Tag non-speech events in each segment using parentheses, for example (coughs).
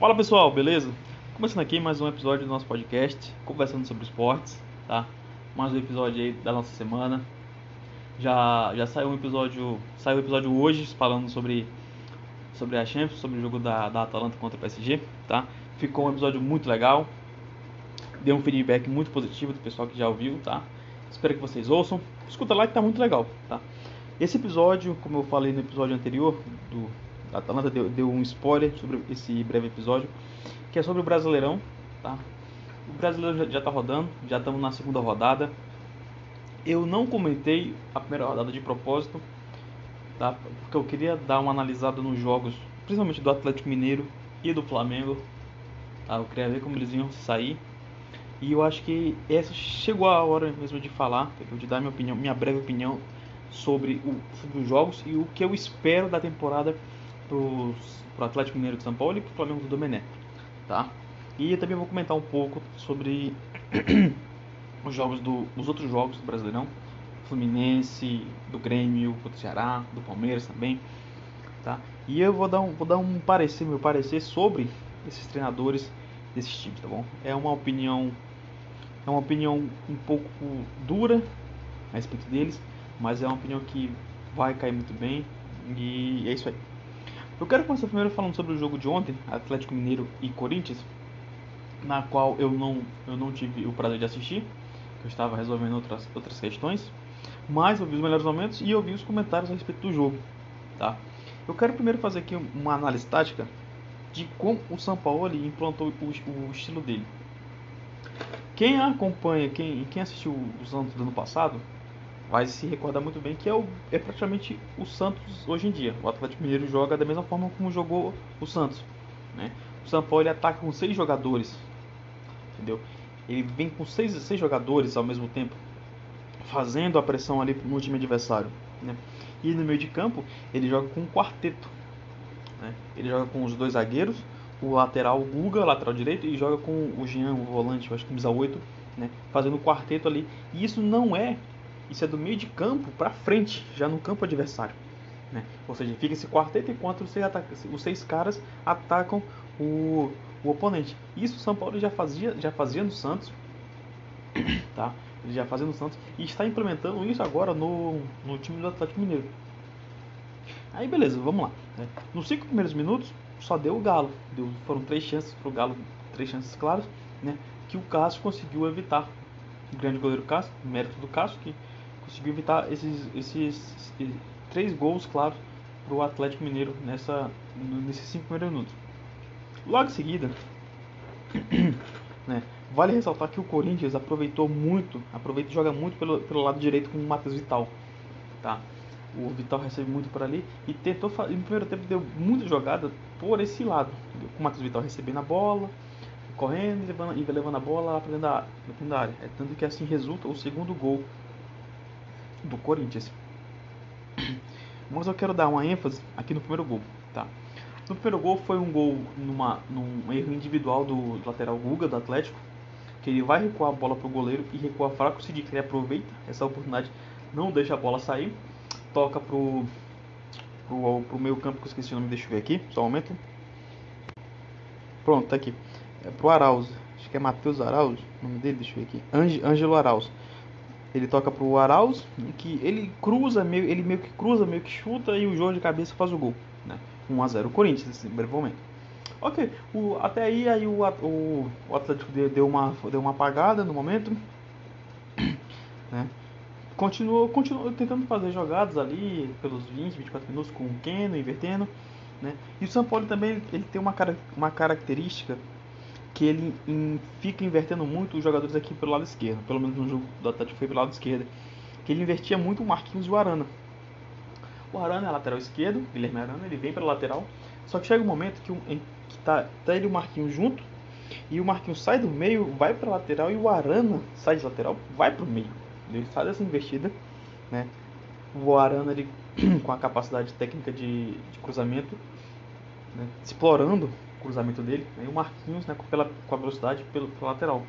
Fala pessoal, beleza? Começando aqui mais um episódio do nosso podcast, conversando sobre esportes, tá? Mais um episódio aí da nossa semana. Já, já saiu um episódio, saiu um episódio hoje falando sobre sobre a Champions, sobre o jogo da, da Atalanta contra o PSG, tá? Ficou um episódio muito legal. Deu um feedback muito positivo do pessoal que já ouviu, tá? Espero que vocês ouçam. Escuta lá que tá muito legal, tá? Esse episódio, como eu falei no episódio anterior do a Atalanta deu, deu, um spoiler sobre esse breve episódio, que é sobre o Brasileirão, tá? O Brasileiro já, está rodando, já estamos na segunda rodada. Eu não comentei a primeira rodada de propósito, tá? Porque eu queria dar uma analisada nos jogos, principalmente do Atlético Mineiro e do Flamengo. Tá? Eu queria ver como eles iam sair. E eu acho que essa chegou a hora mesmo de falar, de dar minha opinião, minha breve opinião sobre, o, sobre os jogos e o que eu espero da temporada para o Atlético Mineiro de São Paulo e para o Flamengo do Domenech, tá? E também vou comentar um pouco sobre (clears throat) os jogos do, os outros jogos do Brasileirão, Fluminense, do Grêmio, do Ceará, do Palmeiras também, tá? E eu vou dar um, vou dar um parecer, meu parecer sobre esses treinadores desses times, tá bom? É uma opinião é uma opinião um pouco dura a respeito deles, mas é uma opinião que vai cair muito bem e é isso aí. Eu quero começar primeiro falando sobre o jogo de ontem, Atlético Mineiro e Corinthians, na qual eu não, eu não tive o prazer de assistir, eu estava resolvendo outras, outras questões, mas eu vi os melhores momentos e eu vi os comentários a respeito do jogo, tá? Eu quero primeiro fazer aqui uma análise tática de como o São Paulo implantou o, o estilo dele. Quem acompanha, quem, quem assistiu o Santos do ano passado, vai se recordar muito bem que é, o, é praticamente o Santos hoje em dia. O Atlético Mineiro joga da mesma forma como jogou o Santos. Né? O São Paulo ataca com seis jogadores, entendeu? Ele vem com seis, seis jogadores ao mesmo tempo, fazendo a pressão ali no time adversário. Né? E no meio de campo ele joga com um quarteto. Né? Ele joga com os dois zagueiros, o lateral o Guga, lateral direito, e joga com o Jean, o volante, eu acho que camisa 8, né? fazendo o quarteto ali. E isso não é isso é do meio de campo para frente, já no campo adversário. Né? Ou seja, fica esse quarteto enquanto os seis, os seis caras atacam o, o oponente. Isso o São Paulo já fazia, já fazia no Santos. (coughs) Tá? Já fazia no Santos e está implementando isso agora no, no time do Atlético Mineiro. Aí beleza, vamos lá. Né? Nos cinco primeiros minutos só deu o Galo. Deu, foram três chances para o Galo, três chances claras, né? que o Cássio conseguiu evitar. O grande goleiro Cássio, mérito do Cássio, que conseguiu evitar esses, esses, esses três gols, claro, para o Atlético Mineiro nessa, nesses cinco primeiros minutos. Logo em seguida, (clears throat) né, vale ressaltar que o Corinthians aproveitou muito, aproveita e joga muito pelo, pelo lado direito com o Matheus Vital. Tá? O Vital recebe muito por ali e tentou no primeiro tempo deu muita jogada por esse lado, com o Matheus Vital recebendo a bola, correndo e levando, levando a bola lá para dentro dentro da área. É tanto que assim resulta o segundo gol do Corinthians. Mas eu quero dar uma ênfase aqui no primeiro gol, tá? No primeiro gol foi um gol numa, num erro individual do lateral Guga do Atlético, que ele vai recuar a bola para o goleiro e recua fraco. O Sid ele aproveita essa oportunidade, não deixa a bola sair, toca pro, pro, pro meio campo, que eu esqueci o nome, deixa eu ver aqui, só um momento. Pronto, tá aqui. É pro Arauz, acho que é Matheus Arauz, o nome dele, deixa eu ver aqui. Ângelo Arauz. Ele toca pro Arauz, que ele cruza, meio, ele meio que cruza, meio que chuta e o João de cabeça faz o gol. Né? 1x0 o Corinthians nesse breve momento. Ok, o, até aí, aí o, o, o Atlético deu uma, deu uma apagada no momento. (coughs) Né? Continuou, continuou tentando fazer jogadas ali pelos 20, 24 minutos com o Keno, invertendo. Né? E o São Paulo também ele tem uma, uma característica que ele fica invertendo muito os jogadores aqui pelo lado esquerdo. Pelo menos no jogo do Atlético foi pelo lado esquerdo. Que ele invertia muito o Marquinhos e o Arana. O Arana é lateral esquerdo, Guilherme Arana, ele vem pela lateral. Só que chega um momento que, um, que tá, tá ele e o Marquinhos junto. E o Marquinhos sai do meio, vai para lateral e o Arana sai de lateral, vai para o meio. Ele faz essa investida, né? O Arana ele (clears throat) com a capacidade técnica de, de cruzamento, né? explorando cruzamento dele, né, o Marquinhos né, pela, com a velocidade pelo, lateral.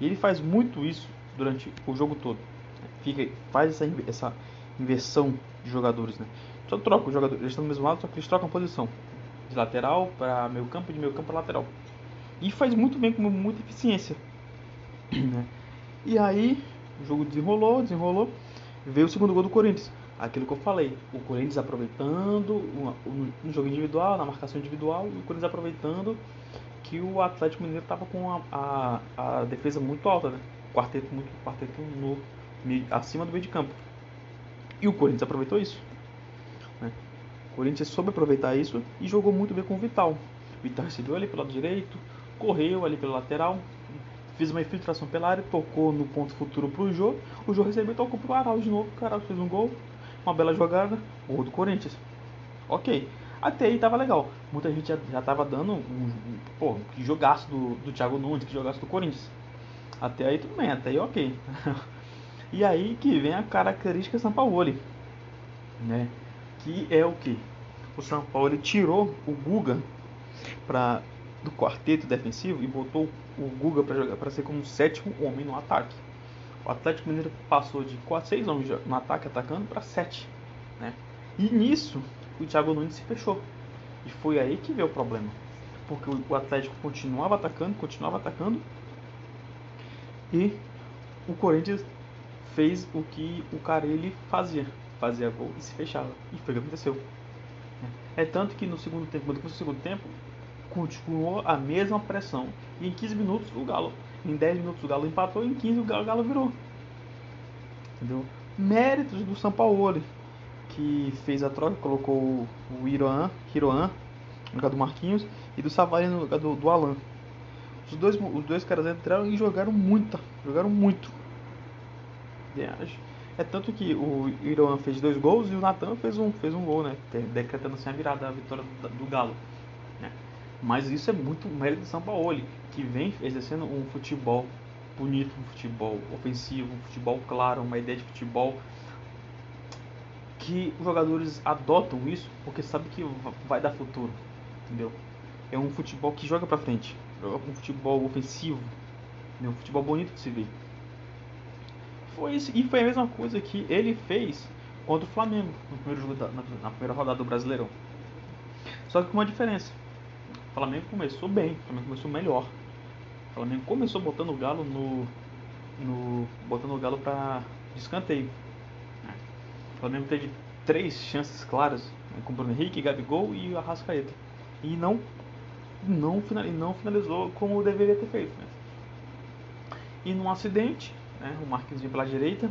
E ele faz muito isso durante o jogo todo. Né, fica, faz essa, essa inversão de jogadores. Né. Só troca os jogadores, eles estão do mesmo lado, só que eles trocam posição. de lateral para meio campo, de meio campo para lateral. E faz muito bem com muita eficiência. Né? E aí, o jogo desenrolou, desenrolou. Veio o segundo gol do Corinthians. Aquilo que eu falei, o Corinthians aproveitando no jogo individual, na marcação individual, e o Corinthians aproveitando que o Atlético Mineiro estava com a, a, a, defesa muito alta, né? Quarteto muito quarteto no, acima do meio de campo. E o Corinthians aproveitou isso. Né? O Corinthians soube aproveitar isso e jogou muito bem com o Vital. O Vital recebeu ali pelo lado direito, correu ali pela lateral, fez uma infiltração pela área, tocou no ponto futuro pro Jô. O Jô recebeu tocou pro Arauz de novo. O Arauz fez um gol, uma bela jogada, gol do Corinthians. Ok. Até aí tava legal. Muita gente já, já tava dando um, um pô, que jogaço do, do Thiago Nunes, que jogaço do Corinthians. Até aí tudo bem, até aí ok. (laughs) e aí que vem a característica São Paulo, né? Que é o que? O São Paulo tirou o Guga para do quarteto defensivo e botou o Guga para ser como um sétimo homem no ataque. O Atlético Mineiro passou de 4, 6 homens no ataque atacando para 7, né? E nisso o Thiago Nunes se fechou. E foi aí que veio o problema. Porque o Atlético continuava atacando, continuava atacando. E o Corinthians fez o que o Carelli fazia. Fazia gol e se fechava. E foi o que aconteceu. É tanto que no segundo tempo, quando começou o segundo tempo, continuou a mesma pressão. E em 15 minutos o Galo, em 10 minutos o Galo empatou, em 15 o Galo, o Galo virou. Entendeu? Méritos do São Paulo, que fez a troca, colocou o Hiroan, Hiroan no lugar do Marquinhos e do Savali no lugar do, do Alan. Os dois, os dois caras entraram e jogaram muito, jogaram muito. É tanto que o Iroan fez dois gols e o Natan fez um, fez um gol, né? Decretando assim a virada, a vitória do Galo. Mas isso é muito mérito do São Paulo, que vem exercendo um futebol bonito, um futebol ofensivo, um futebol claro, uma ideia de futebol que os jogadores adotam isso porque sabe que vai dar futuro, entendeu? É um futebol que joga para frente, joga um futebol ofensivo, né? um futebol bonito de se ver. Foi isso, e foi a mesma coisa que ele fez contra o Flamengo no primeiro jogo da, na, na primeira rodada do Brasileirão. Só que com uma diferença. O Flamengo começou bem, o Flamengo começou melhor. O Flamengo começou botando o Galo no. no botando o Galo para escanteio. O Flamengo teve três chances claras né, com Bruno Henrique, Gabigol e Arrascaeta. E não, não, não finalizou como deveria ter feito. Né? E num acidente, né, o Marquinhos vem pela direita,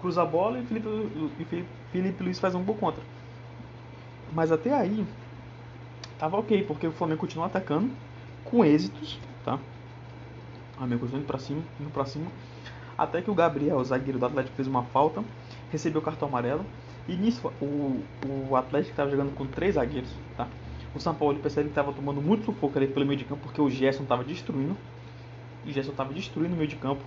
cruza a bola e e Felipe, Felipe Luiz faz um gol contra. Mas até aí, tava ok, porque o Flamengo continua atacando com êxitos, tá? O Flamengo indo pra cima, indo pra cima, até que o Gabriel, o zagueiro do Atlético, fez uma falta, recebeu o cartão amarelo, e nisso o, o Atlético estava jogando com três zagueiros, tá? O São Paulo percebe que estava tomando muito sufoco ali pelo meio de campo, porque o Gerson estava destruindo, o Gerson estava destruindo o meio de campo.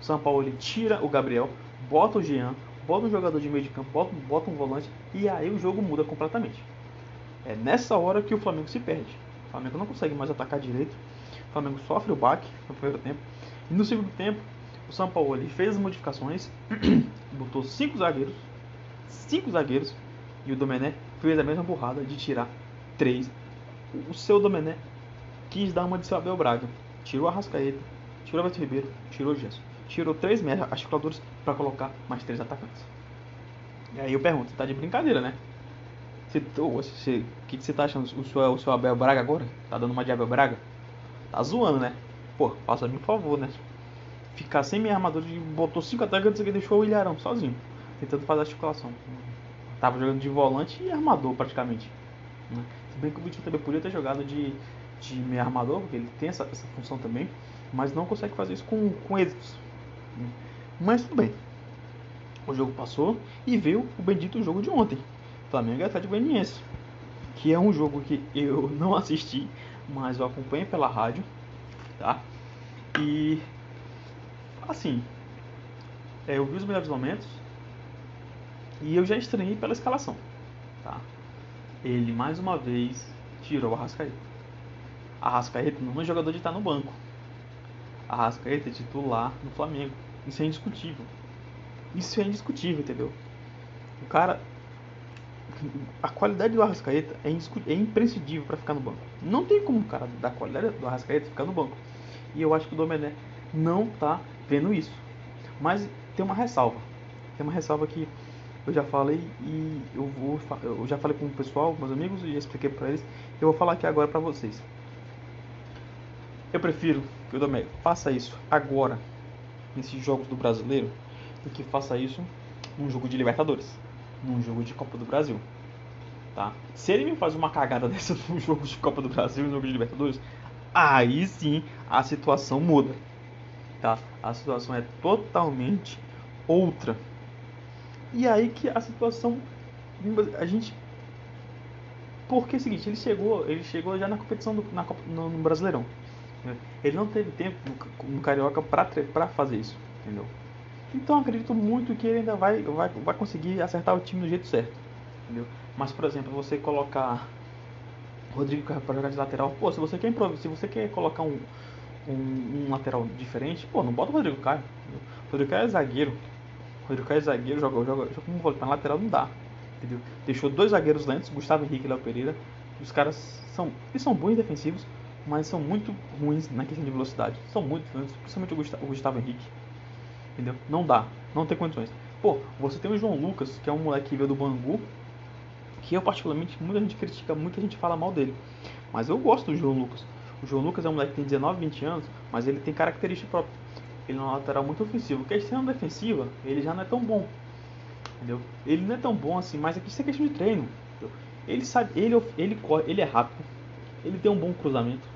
O São Paulo ele tira o Gabriel, bota o Jean, bota um jogador de meio de campo, bota, bota um volante, e aí o jogo muda completamente. É nessa hora que o Flamengo se perde. O Flamengo não consegue mais atacar direito. O Flamengo sofre o baque no primeiro tempo. E no segundo tempo, o São Paulo fez as modificações, (clears throat) botou cinco zagueiros, cinco zagueiros, e o Domené fez a mesma burrada de tirar três. O seu Domené quis dar uma de seu Abel Braga. Tirou a Rascaeta, tirou o Beto Ribeiro, tirou o Gerson. Tirou três articuladores para colocar mais três atacantes. E aí eu pergunto, tá de brincadeira, né? O que, que você tá achando? O seu, o seu Abel Braga agora? Tá dando uma de Abel Braga? Tá zoando, né? Pô, faça um favor, né? Ficar sem minha armadura e botou cinco atacantes e deixou o Ilharão sozinho. Tentando fazer a articulação. Tava jogando de volante e armador praticamente. Né? Se bem que o Vitinho também podia ter jogado de, de meio armador, porque ele tem essa, essa função também. Mas não consegue fazer isso com, com êxitos. Né? Mas tudo bem. O jogo passou e veio o bendito jogo de ontem. Flamengo e Atlético Goianiense, que é um jogo que eu (laughs) não assisti, mas eu acompanho pela rádio, tá? E assim, é, eu vi os melhores momentos e eu já estranhei pela escalação, tá? Ele mais uma vez tirou o Arrascaeta. Arrascaeta não é jogador de estar no banco. Arrascaeta é titular no Flamengo. Isso é indiscutível. Isso é indiscutível, entendeu? O cara a qualidade do Arrascaeta é, é imprescindível para ficar no banco. Não tem como cara da qualidade do Arrascaeta ficar no banco. E eu acho que o Domené não tá vendo isso. Mas tem uma ressalva. Tem uma ressalva que eu já falei e eu vou eu já falei com o pessoal, meus amigos, e já expliquei para eles. Eu vou falar aqui agora para vocês. Eu prefiro que o Domé faça isso agora nesses jogos do Brasileiro do que faça isso num jogo de Libertadores, num jogo de Copa do Brasil. Tá? Se ele me faz uma cagada (laughs) dessa num jogo de Copa do Brasil, num jogo de Libertadores, aí sim a situação muda. Tá? A situação é totalmente outra. E aí que a situação a gente porque é o seguinte, ele chegou, ele chegou já na competição do, na, no, no Brasileirão. Né? Ele não teve tempo no, no Carioca para fazer isso, entendeu? Então acredito muito que ele ainda vai, vai, vai conseguir acertar o time do jeito certo, entendeu? Mas por exemplo, você colocar Rodrigo para jogar de lateral, pô, se você quer se você quer colocar um, um, um, lateral diferente, pô, não bota o Rodrigo Caio. O Rodrigo Caio é zagueiro. O Rodrigo Caio é zagueiro, joga, joga, joga como volante, na lateral não dá. Entendeu? Deixou dois zagueiros lentos, Gustavo Henrique e Léo Pereira. Os caras são, eles são bons defensivos, mas são muito ruins na questão de velocidade. São muito ruins, principalmente o Gustavo, o Gustavo Henrique. Entendeu? Não dá, não tem condições. Pô, você tem o João Lucas, que é um moleque que veio do Bangu, que eu particularmente, muita gente critica, muita gente fala mal dele. Mas eu gosto do João Lucas. O João Lucas é um moleque que tem 19, 20 anos, mas ele tem característica própria. Ele é um lateral muito ofensivo. Questão defensiva, ele já não é tão bom. Entendeu? Ele não é tão bom assim, mas aqui isso é questão de treino. Entendeu? Ele sabe, ele, ele corre, ele é rápido, ele tem um bom cruzamento.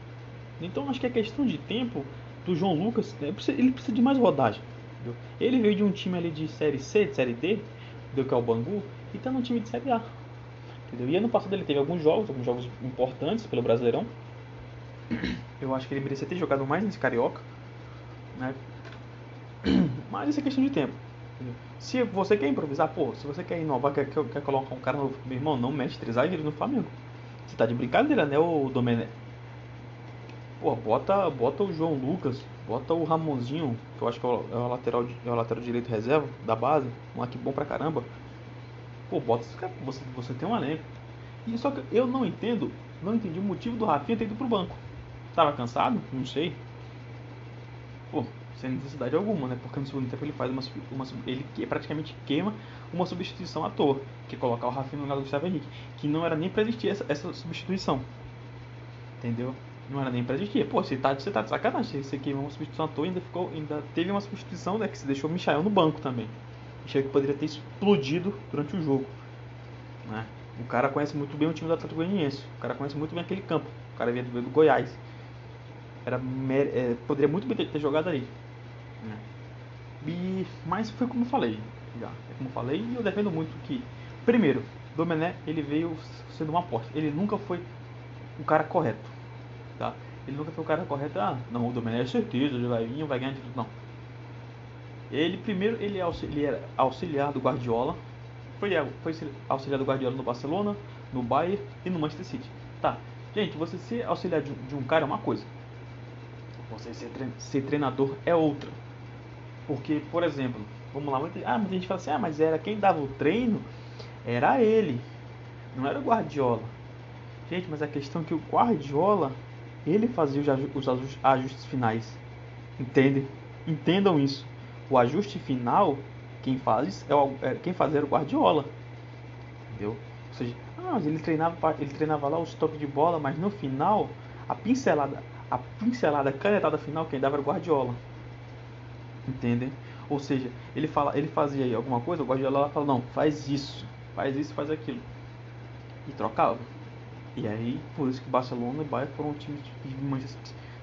Então acho que é questão de tempo do João Lucas, né? ele precisa de mais rodagem. Entendeu? Ele veio de um time ali de série C, de série D, do que é o Bangu, e tá no time de série A. Entendeu? E ano passado ele teve alguns jogos, alguns jogos importantes pelo Brasileirão. Eu acho que ele merecia ter jogado mais nesse Carioca. Né? (clears throat) Mas isso é questão de tempo. Se você quer improvisar, pô, se você quer inovar, quer, quer, quer colocar um cara novo, meu irmão, não mexe três zagueiros no Flamengo. Você tá de brincadeira, né, o Domenech? Pô, bota, bota o João Lucas, bota o Ramonzinho, que eu acho que é o, é lateral, é o lateral direito reserva da base, um aqui bom pra caramba. Pô, bota esse cara, você, você tem um elenco. E só que eu não entendo, não entendi o motivo do Rafinha ter ido pro banco. Tava cansado? Não sei. Pô, sem necessidade alguma, né? Porque no segundo tempo ele faz uma, uma ele praticamente queima uma substituição à toa, que é colocar o Rafinha no lugar do Gustavo Henrique, que não era nem para existir essa, essa substituição. Entendeu? Não era nem pra existir. Pô, você tá, você tá de sacanagem. Você queimou uma substituição à toa ainda ficou. Ainda teve uma substituição, né? Que se deixou o Michael no banco também. Michael que poderia ter explodido durante o jogo. Né? O cara conhece muito bem o time do Atlético Goianiense. O cara conhece muito bem aquele campo. O cara veio do, do Goiás. Era, é, poderia muito bem ter, ter jogado ali. Né? E, mas foi como eu falei. Já, é como eu falei e eu defendo muito que. Primeiro, Domené ele veio sendo uma aposta. Ele nunca foi o cara correto. Tá? Ele nunca foi o cara correto. Ah, não, o Domené é certeza, ele vai vir, vai ganhar de tudo. Não. Ele primeiro ele, é ele era auxiliar do Guardiola. Foi, foi auxiliar do Guardiola no Barcelona, no Bayern e no Manchester City. Tá. Gente, você ser auxiliar de, de um cara é uma coisa. Você ser, ser treinador é outra. Porque, por exemplo, vamos lá, muita, ah, muita gente fala assim, ah, mas era quem dava o treino era ele, não era o Guardiola. Gente, mas a questão é que o Guardiola, ele fazia os ajustes finais. Entendem? Entendam isso. O ajuste final, quem faz é, o, é quem fazia era o Guardiola. Entendeu? Ou seja, ah, ele treinava, ele treinava lá os toques de bola, mas no final, a pincelada, a pincelada, a canetada final, quem dava era o Guardiola. Entendem? Ou seja, ele, fala, ele fazia aí alguma coisa, o Guardiola fala, não, faz isso, faz isso, faz aquilo. E trocava. E aí, por isso que Barcelona e Bayern foram times que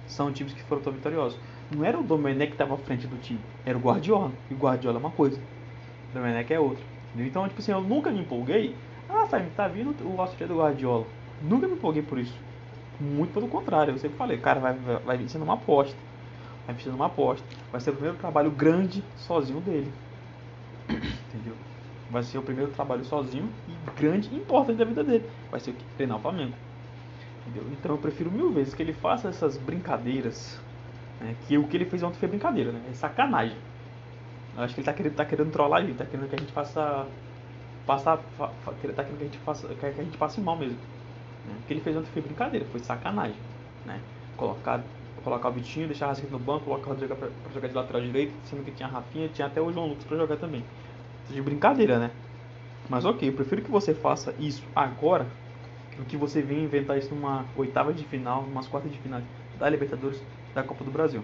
são times que foram tão vitoriosos. Não era o Domenech que estava à frente do time, era o Guardiola. E o Guardiola é uma coisa, o Domenech é outra. Entendeu? Então, tipo assim, eu nunca me empolguei. Ah, sabe, tá vindo o auxiliar do Guardiola. Nunca me empolguei por isso. Muito pelo contrário, eu sempre falei, cara, vai, vai, vai vir sendo uma aposta. Vai vir sendo uma aposta. Vai ser o primeiro trabalho grande sozinho dele. (coughs) Entendeu? Vai ser o primeiro trabalho sozinho e grande e importante da vida dele. Vai ser treinar o Flamengo. Entendeu? Então eu prefiro mil vezes que ele faça essas brincadeiras. Né? Que o que ele fez ontem foi brincadeira, né? É sacanagem. Eu acho que ele tá querendo, tá querendo trollar ele, tá querendo que a gente faça passar, fa, tá querendo que a gente faça, que a gente passe mal mesmo. Né? O que ele fez ontem foi brincadeira, foi sacanagem, né? Colocar, colocar o Vitinho, deixar a Rascaeta no banco, colocar o Rodrigo pra, pra, jogar de lateral direito, sendo que tinha a Rafinha, tinha até o João Lucas pra jogar também. De brincadeira, né? Mas ok, eu prefiro que você faça isso agora do que você venha inventar isso numa oitava de final, umas quartas de final da Libertadores da Copa do Brasil.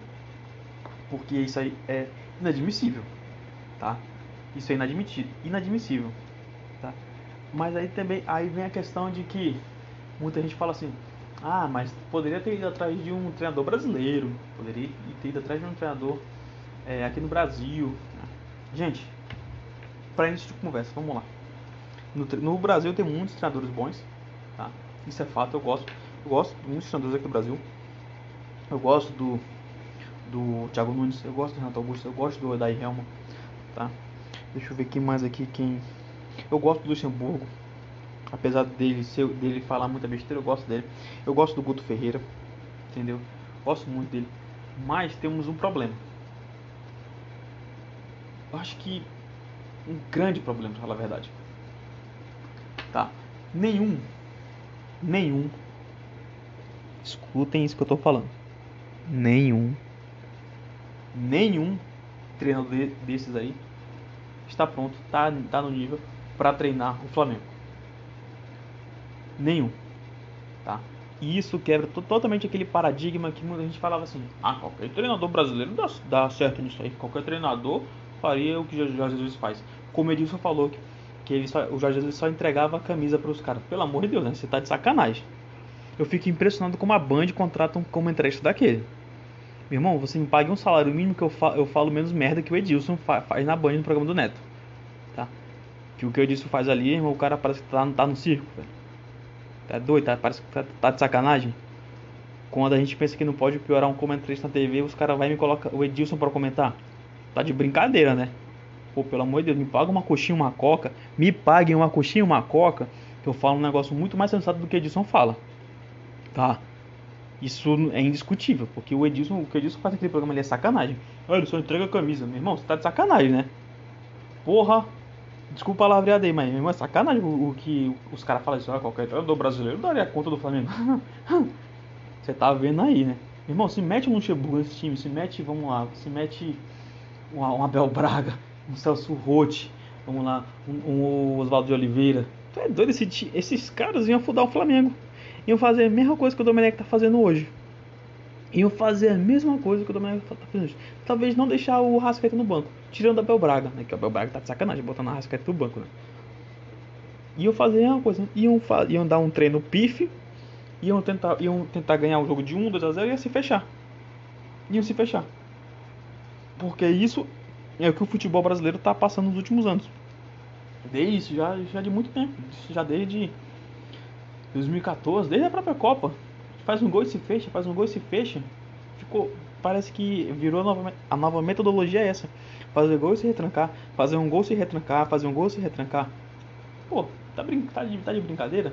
Porque isso aí é inadmissível, tá? Isso é inadmitido, inadmissível, tá? Mas aí também aí vem a questão de que muita gente fala assim: "Ah, mas poderia ter ido atrás de um treinador brasileiro, poderia ter ido atrás de um treinador é, aqui no Brasil". Gente, para início de conversa, vamos lá. No, no, Brasil tem muitos treinadores bons, tá? Isso é fato, eu gosto, eu gosto de muitos treinadores aqui do Brasil. Eu gosto do do Thiago Nunes, eu gosto do Renato Augusto, eu gosto do Odair Helma, tá? Deixa eu ver quem mais aqui, quem... Eu gosto do Luxemburgo, apesar dele, ser, dele falar muita besteira, eu gosto dele. Eu gosto do Guto Ferreira, entendeu? Gosto muito dele. Mas temos um problema. Eu acho que um grande problema, pra falar a verdade. Tá? Nenhum, nenhum, escutem isso que eu tô falando. Nenhum nenhum treinador desses aí está pronto, está tá no nível para treinar o Flamengo. Nenhum. Tá? E isso quebra totalmente aquele paradigma que muita gente falava assim: ah, qualquer treinador brasileiro dá, dá certo nisso aí, qualquer treinador faria o que o Jorge Jesus faz. Como Edilson falou, que, que ele só, o Jorge Jesus só entregava a camisa para os caras. Pelo amor de Deus, né? Você tá de sacanagem. Eu fico impressionado como a Band contrata um comentarista daquele. Meu irmão, você me pague um salário mínimo que eu, fa eu falo menos merda que o Edilson fa faz na Band no programa do Neto. Tá? Que o que o Edilson faz ali, irmão, o cara parece que tá, tá no circo, velho. Tá doido, tá? Parece que tá, tá, de sacanagem. Quando a gente pensa que não pode piorar um comentarista na TV, os caras e me colocam o Edilson para comentar. Tá de brincadeira, né? Pô, pelo amor de Deus, me paga uma coxinha, uma coca. Me paguem uma coxinha, uma coca. Que eu falo um negócio muito mais sensato do que o Edilson fala. Tá? Isso é indiscutível, porque o Edilson, o que o faz naquele programa ali é sacanagem. Ah, ele só entrega a camisa. Meu irmão, você tá de sacanagem, né? Porra! Desculpa a palavreada aí, mas meu irmão, é sacanagem o, o que os caras falam isso. Ah, qualquer treinador brasileiro daria conta do Flamengo. (laughs) você tá vendo aí, né? Meu irmão, se mete um Luxemburgo nesse time, se mete, vamos lá, se mete um, Abel Braga, um Celso Rotti, vamos lá, um, um Oswaldo de Oliveira. Tu é doido, esse, esses caras iam fudar o Flamengo iam fazer a mesma coisa que o Domenech está fazendo hoje. Iam fazer a mesma coisa que o Domenech está fazendo hoje. Talvez não deixar o Rascaeta no banco, tirando a Abel Braga, né? Que o Abel Braga tá de sacanagem botando a Rascaeta no banco, né? Iam fazer a mesma coisa, iam, iam dar um treino pife, iam tentar, iam tentar ganhar o jogo de 1, 2 a 0 e ia se fechar. Iam se fechar. Porque isso é o que o futebol brasileiro está passando nos últimos anos. Desde isso, já, já de muito tempo. Já desde 2014, desde a própria Copa. Faz um gol e se fecha, faz um gol e se fecha. Ficou, parece que virou a nova, a nova metodologia é essa. Fazer gol e se retrancar, fazer um gol e se retrancar, fazer um gol e se retrancar. Pô, tá, tá, de, tá de brincadeira?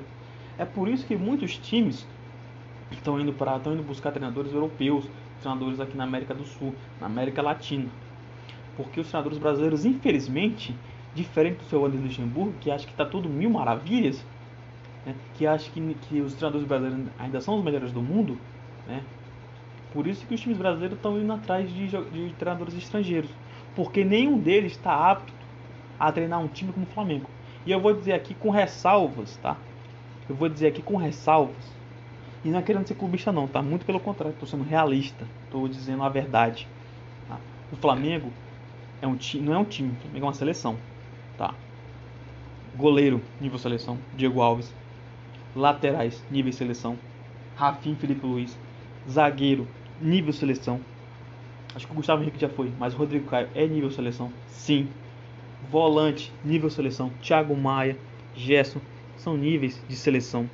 É por isso que muitos times estão indo para estão indo buscar treinadores europeus, treinadores aqui na América do Sul, na América Latina. Porque os treinadores brasileiros, infelizmente, diferente do seu Anderson Luxemburgo, que acha que está tudo mil maravilhas, né, que acha que, que os treinadores brasileiros ainda são os melhores do mundo, né? Por isso que os times brasileiros estão indo atrás de, de treinadores estrangeiros, porque nenhum deles está apto a treinar um time como o Flamengo. E eu vou dizer aqui com ressalvas, tá? Eu vou dizer aqui com ressalvas. E não é querendo ser clubista não, tá? Muito pelo contrário, estou sendo realista, estou dizendo a verdade. Tá? O Flamengo é um time, não é um time, o Flamengo é uma seleção, tá? Goleiro, nível seleção, Diego Alves laterais, nível seleção. Rafinha Felipe Luiz. Zagueiro, nível seleção. Acho que o Gustavo Henrique já foi, mas o Rodrigo Caio é nível seleção. Sim. Volante, nível seleção. Thiago Maia, Gerson, são níveis de seleção.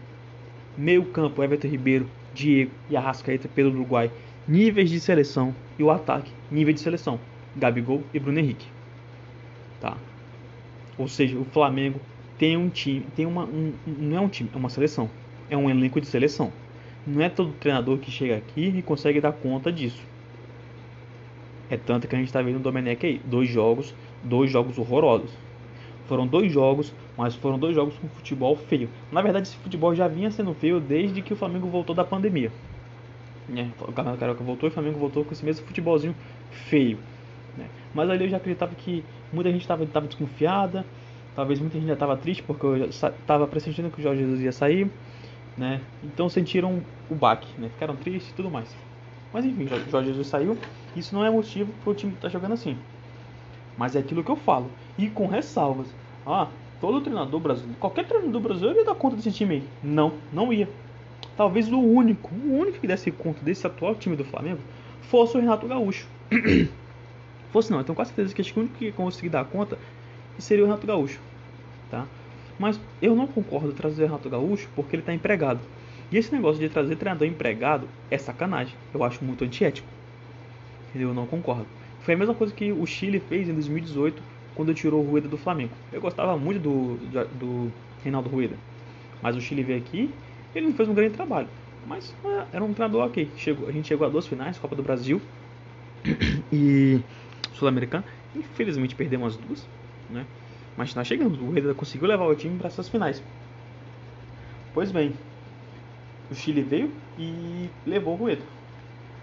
Meio campo, Everton Ribeiro, Diego e Arrascaeta pelo Uruguai, níveis de seleção. E o ataque, nível de seleção. Gabigol e Bruno Henrique. Tá? Ou seja, o Flamengo tem um time, tem uma, um, não é um time, é uma seleção, é um elenco de seleção. Não é todo treinador que chega aqui e consegue dar conta disso. É tanto que a gente está vendo o Domenech aí, dois jogos, dois jogos horrorosos. Foram dois jogos, mas foram dois jogos com futebol feio. Na verdade, esse futebol já vinha sendo feio desde que o Flamengo voltou da pandemia. Né? O Campeonato Carioca voltou e o Flamengo voltou com esse mesmo futebolzinho feio. Né? Mas ali eu já acreditava que muita gente estava desconfiada, talvez muita gente já estava triste porque eu estava pressentindo que o Jorge Jesus ia sair, né? Então sentiram o baque, né? Ficaram tristes e tudo mais. Mas enfim, o Jorge Jesus saiu, isso não é motivo para o time estar tá jogando assim. Mas é aquilo que eu falo, e com ressalvas. Ah, todo treinador brasileiro, qualquer treinador brasileiro ia dar conta desse time aí. Não, não ia. Talvez o único, o único que desse conta desse atual time do Flamengo fosse o Renato Gaúcho. (clears throat) fosse não, tenho quase certeza que acho que o único que ia conseguir dar conta seria o Renato Gaúcho. Tá? Mas eu não concordo trazer o Renato Gaúcho porque ele está empregado. E esse negócio de trazer treinador empregado é sacanagem. Eu acho muito antiético. Eu não concordo. Foi a mesma coisa que o Chile fez em 2018 quando tirou o Rueda do Flamengo. Eu gostava muito do, do, do Reinaldo Rueda. Mas o Chile veio aqui, ele não fez um grande trabalho. Mas é, era um treinador ok. Chegou, a gente chegou a duas finais, Copa do Brasil (coughs) e Sul-Americana. Infelizmente perdemos as duas, né? Mas nós chegamos. O Rueda conseguiu levar o time para essas finais. Pois bem, o Chile veio e levou o Rueda.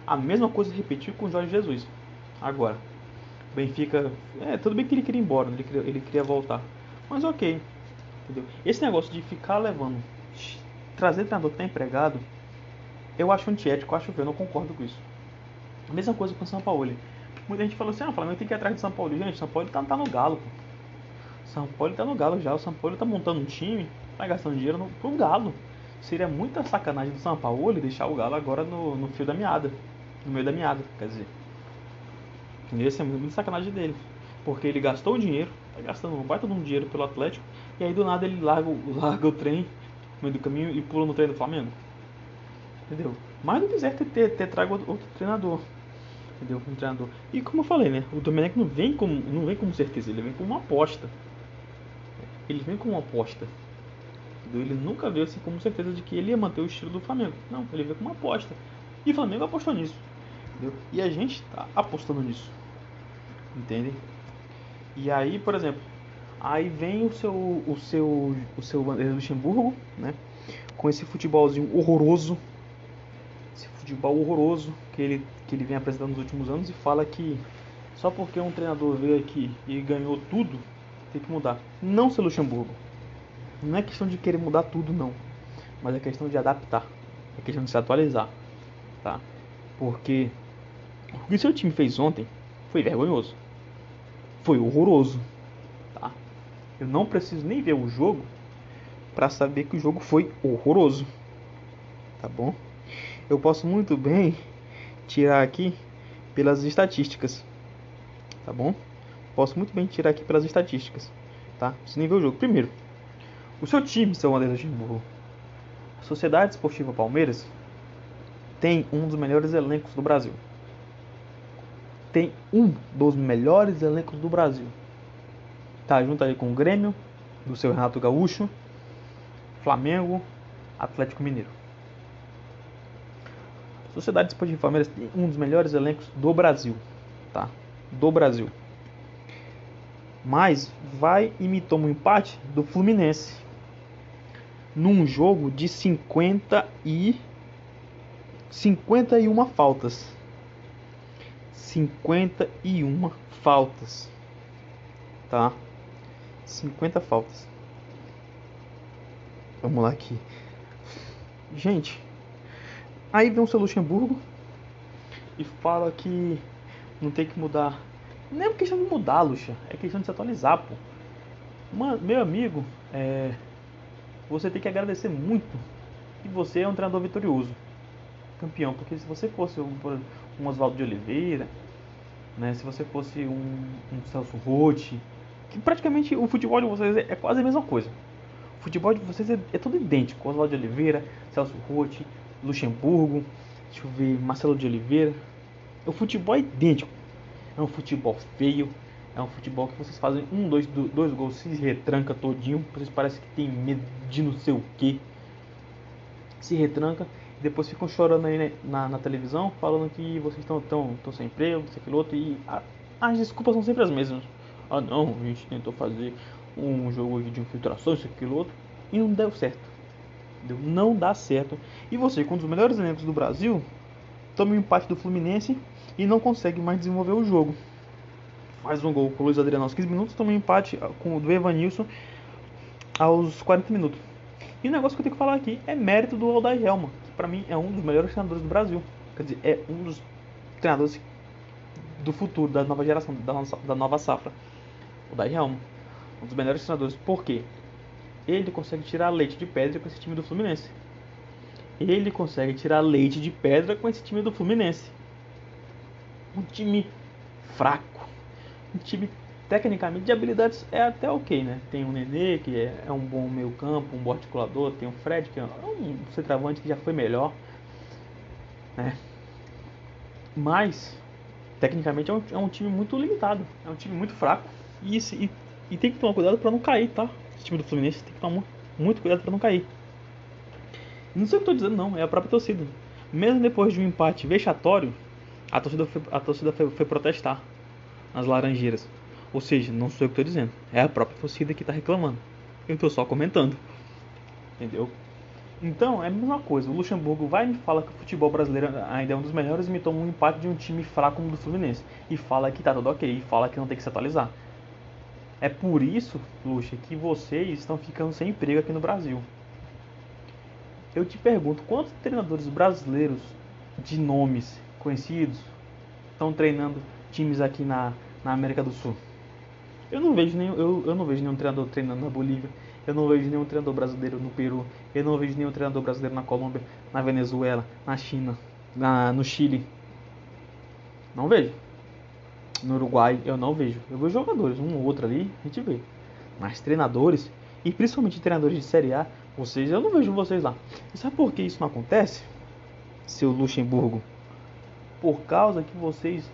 A mesma coisa repetiu com o Jorge Jesus. Agora, Benfica, é, tudo bem que ele queria ir embora, ele queria, ele queria voltar. Mas ok, entendeu? Esse negócio de ficar levando, trazer treinador que tá empregado, eu acho antiético, eu acho que eu não concordo com isso. A mesma coisa com o São Paulo. Muita gente falou assim, ah, o Flamengo tem que ir atrás do São Paulo. Gente, São Paulo tá, tá no galo, pô. São Paulo tá no galo já, o São Paulo tá montando um time, tá gastando dinheiro no, pro galo. Seria muita sacanagem do São Paulo deixar o galo agora no, no fio da meada. No meio da meada, quer dizer. Esse é muito sacanagem dele. Porque ele gastou o dinheiro, tá gastando um baita de um dinheiro pelo Atlético, e aí do nada ele larga, (laughs) larga o trem no meio do caminho e pula no trem do Flamengo. Entendeu? Mas não quiser ter, ter, ter trago outro, treinador. Entendeu? Um treinador. E como eu falei, né? O Domenech não vem como, não vem como certeza, ele vem como uma aposta. Ele vem como uma aposta. Entendeu? Ele nunca veio assim como certeza de que ele ia manter o estilo do Flamengo. Não, ele veio como uma aposta. E o Flamengo apostou nisso. Entendeu? E a gente está apostando nisso. Entendem? E aí, por exemplo, aí vem o seu o seu o seu Luxemburgo, né? Com esse futebolzinho horroroso. Esse futebol horroroso que ele que ele vem apresentando nos últimos anos e fala que só porque um treinador veio aqui e ganhou tudo, tem que mudar. Não seu Luxemburgo. Não é questão de querer mudar tudo não, mas é questão de adaptar. É questão de se atualizar, tá? Porque o que seu time fez ontem foi vergonhoso. Foi horroroso. Tá? Eu não preciso nem ver o jogo para saber que o jogo foi horroroso. Tá bom? Eu posso muito bem tirar aqui pelas estatísticas. Tá bom? Posso muito bem tirar aqui pelas estatísticas. Tá? Preciso nem ver o jogo. Primeiro, o seu time, seu Anderson Timbu, a Sociedade Esportiva Palmeiras, tem um dos melhores elencos do Brasil tem um dos melhores elencos do Brasil. Tá junto aí com o Grêmio, do seu Renato Gaúcho, Flamengo, Atlético Mineiro. Sociedade Esportiva Palmeiras tem um dos melhores elencos do Brasil, tá? Do Brasil. Mas vai e me toma um empate do Fluminense num jogo de 50 e 51 faltas. 51 faltas. Tá? 50 faltas. Vamos lá aqui. Gente, aí vem o seu Luxemburgo e fala que não tem que mudar. Não é questão de mudar, Luxa. É questão de se atualizar, pô. Mano, meu amigo, é... você tem que agradecer muito que você é um treinador vitorioso. Campeão. Porque se você fosse um, um Oswaldo de Oliveira, né? Se você fosse um, um Celso Rotti, que praticamente o futebol de vocês é, quase a mesma coisa. O futebol de vocês é, é tudo idêntico. Oswaldo de Oliveira, Celso Rotti, Luxemburgo, deixa eu ver, Marcelo de Oliveira. O futebol é idêntico. É um futebol feio. É um futebol que vocês fazem um, dois, dois gols, se retranca todinho. Vocês parecem que tem medo de não sei o que. Se retranca depois ficam chorando aí na, na televisão, falando que vocês estão tão, tão sem emprego, isso, aquilo outro, e a, as desculpas são sempre as mesmas. Ah não, a gente tentou fazer um jogo de infiltração, isso, aquilo, outro, e não deu certo. Não dá certo. E você, com um dos melhores elencos do Brasil, toma um empate do Fluminense e não consegue mais desenvolver o jogo. Faz um gol com o Luiz Adriano aos 15 minutos, toma um empate com o do Evanilson aos 40 minutos. E o negócio que eu tenho que falar aqui é mérito do Aldair Helma, para mim é um dos melhores treinadores do Brasil. Quer dizer, é um dos treinadores do futuro, da nova geração, da, nossa, da nova safra. O Aldair Helma. Um dos melhores treinadores. Por quê? Ele consegue tirar leite de pedra com esse time do Fluminense. Ele consegue tirar leite de pedra com esse time do Fluminense. Um time fraco. Um time tecnicamente de habilidades é até ok, né? Tem o Nenê, que é, é um bom meio campo, um bom articulador, tem o Fred, que é um centroavante que já foi melhor, né? Mas, tecnicamente é um, é um, time muito limitado, é um time muito fraco e, e, e tem que tomar cuidado para não cair, tá? Esse time do Fluminense tem que tomar muito cuidado para não cair. Não sei o que eu tô dizendo não, é a própria torcida. Mesmo depois de um empate vexatório, a torcida foi, a torcida foi, foi protestar nas Laranjeiras. Ou seja, não sou eu que estou dizendo, é a própria torcida que está reclamando. Eu estou só comentando. Entendeu? Então, é a mesma coisa. O Luxemburgo vai e fala que o futebol brasileiro ainda é um dos melhores e me toma um empate de um time fraco como o do Fluminense. E fala que tá tudo ok, e fala que não tem que se atualizar. É por isso, Luxa, que vocês estão ficando sem emprego aqui no Brasil. Eu te pergunto, quantos treinadores brasileiros de nomes conhecidos estão treinando times aqui na, na América do Sul? Eu não vejo nenhum, eu, eu não vejo nenhum treinador treinando na Bolívia. Eu não vejo nenhum treinador brasileiro no Peru. Eu não vejo nenhum treinador brasileiro na Colômbia, na Venezuela, na China, na, no Chile. Não vejo. No Uruguai eu não vejo. Eu vejo jogadores, um ou outro ali, a gente vê. Mas treinadores, e principalmente treinadores de Série A, vocês, eu não vejo vocês lá. E sabe por que isso não acontece? Seu Luxemburgo. Por causa que vocês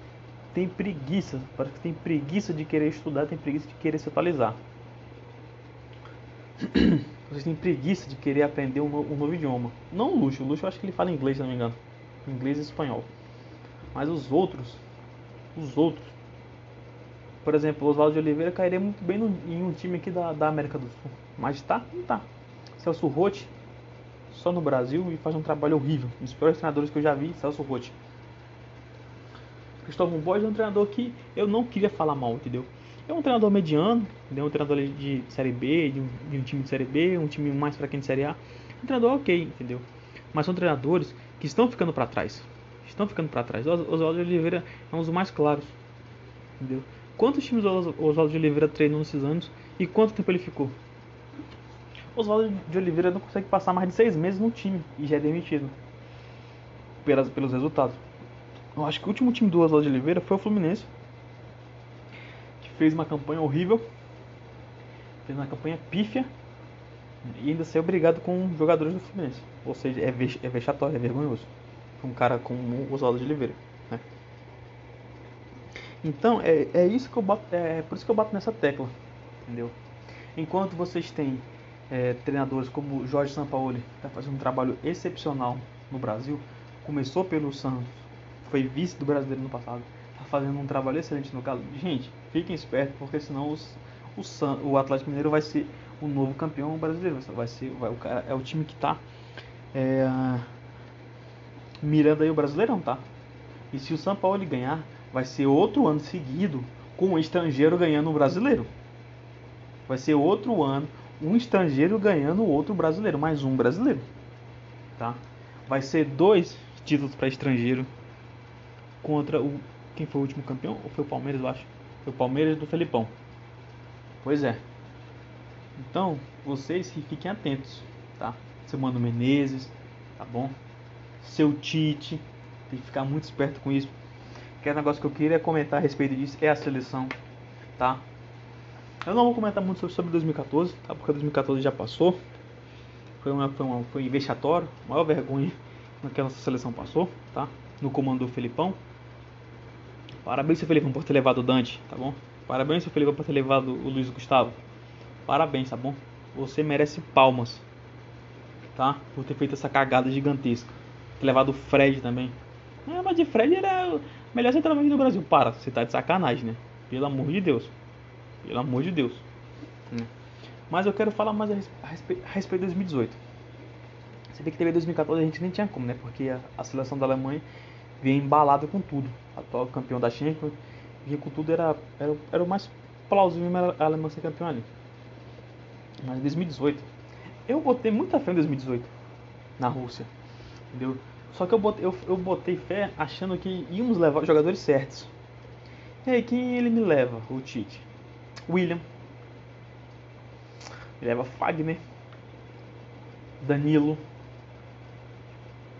tem preguiça, parece que tem preguiça de querer estudar, tem preguiça de querer se atualizar. (coughs) Vocês têm preguiça de querer aprender um, novo, um novo idioma. Não o Luxo, o Luxo eu acho que ele fala inglês, se não me engano. Inglês e espanhol. Mas os outros, os outros, por exemplo, o Oswaldo de Oliveira cairia muito bem no, em um time aqui da, da América do Sul. Mas tá, não tá. Celso Rotti, só no Brasil e faz um trabalho horrível. Um dos piores treinadores que eu já vi, Celso Rotti. Cristóvão Borges é um treinador que eu não queria falar mal, entendeu? É um treinador mediano, entendeu? um treinador de Série B, de um, de um time de Série B, um time mais fraquinho de Série A. Um treinador ok, entendeu? Mas são treinadores que estão ficando para trás. Estão ficando para trás. Oswaldo Oliveira é um dos mais claros, entendeu? Quantos times Oswaldo de Oliveira treinou nesses anos e quanto tempo ele ficou? Oswaldo de Oliveira não consegue passar mais de seis meses no time e já é demitido pelas, pelos resultados. Eu acho que o último time do Oswaldo de Oliveira foi o Fluminense, que fez uma campanha horrível, fez uma campanha pífia e ainda ser obrigado com jogadores do Fluminense. Ou seja, é, vex, é vexatório, é vergonhoso. Um cara como o Oswaldo de Oliveira. Né? Então, é, é isso que eu bato, é por isso que eu bato nessa tecla, entendeu? Enquanto vocês têm é, treinadores como Jorge Sampaoli, que está fazendo um trabalho excepcional no Brasil, começou pelo Santos, foi vice do brasileiro no passado, está fazendo um trabalho excelente no caso. Gente, fiquem espertos, porque senão os, o, San, o Atlético Mineiro vai ser o novo campeão brasileiro. Vai ser, vai, o cara, é o time que está é, mirando aí o Brasileirão, tá? E se o São Paulo ganhar, vai ser outro ano seguido com um estrangeiro ganhando o brasileiro. Vai ser outro ano, um estrangeiro ganhando outro brasileiro, mais um brasileiro. Tá? Vai ser dois títulos para estrangeiro contra o. Quem foi o último campeão? Ou foi o Palmeiras, eu acho? Foi o Palmeiras do Felipão. Pois é. Então, vocês fiquem atentos, tá? Seu Mano Menezes, tá bom? Seu Tite, tem que ficar muito esperto com isso. Que é negócio que eu queria comentar a respeito disso é a seleção, tá? Eu não vou comentar muito sobre 2014, tá? Porque 2014 já passou. Foi uma, foi uma foi vexatório, maior vergonha (laughs) que a nossa seleção passou, tá? No comando do Felipão. Parabéns, seu Felipão, por ter levado o Dante, tá bom? Parabéns, seu Felipão, por ter levado o Luiz Gustavo. Parabéns, tá bom? Você merece palmas, tá? Por ter feito essa cagada gigantesca. Ter levado o Fred também. É, mas de Fred era o melhor centroavante do Brasil. Para, você tá de sacanagem, né? Pelo amor de Deus. Pelo amor de Deus. Né? Mas eu quero falar mais a respeito, a respeito de 2018. Você vê que teve 2014 a gente nem tinha como, né? Porque a, a seleção da Alemanha vinha embalada com tudo. Atual campeão da Champions, vinha com tudo, era, era, era o mais plausível a Alemanha ser campeão ali. Mas 2018, eu botei muita fé em 2018 na Rússia, entendeu? Só que eu botei, eu, eu botei fé achando que íamos levar os jogadores certos. E aí, quem ele me leva? O Tite. William. Ele leva Fagner. Danilo.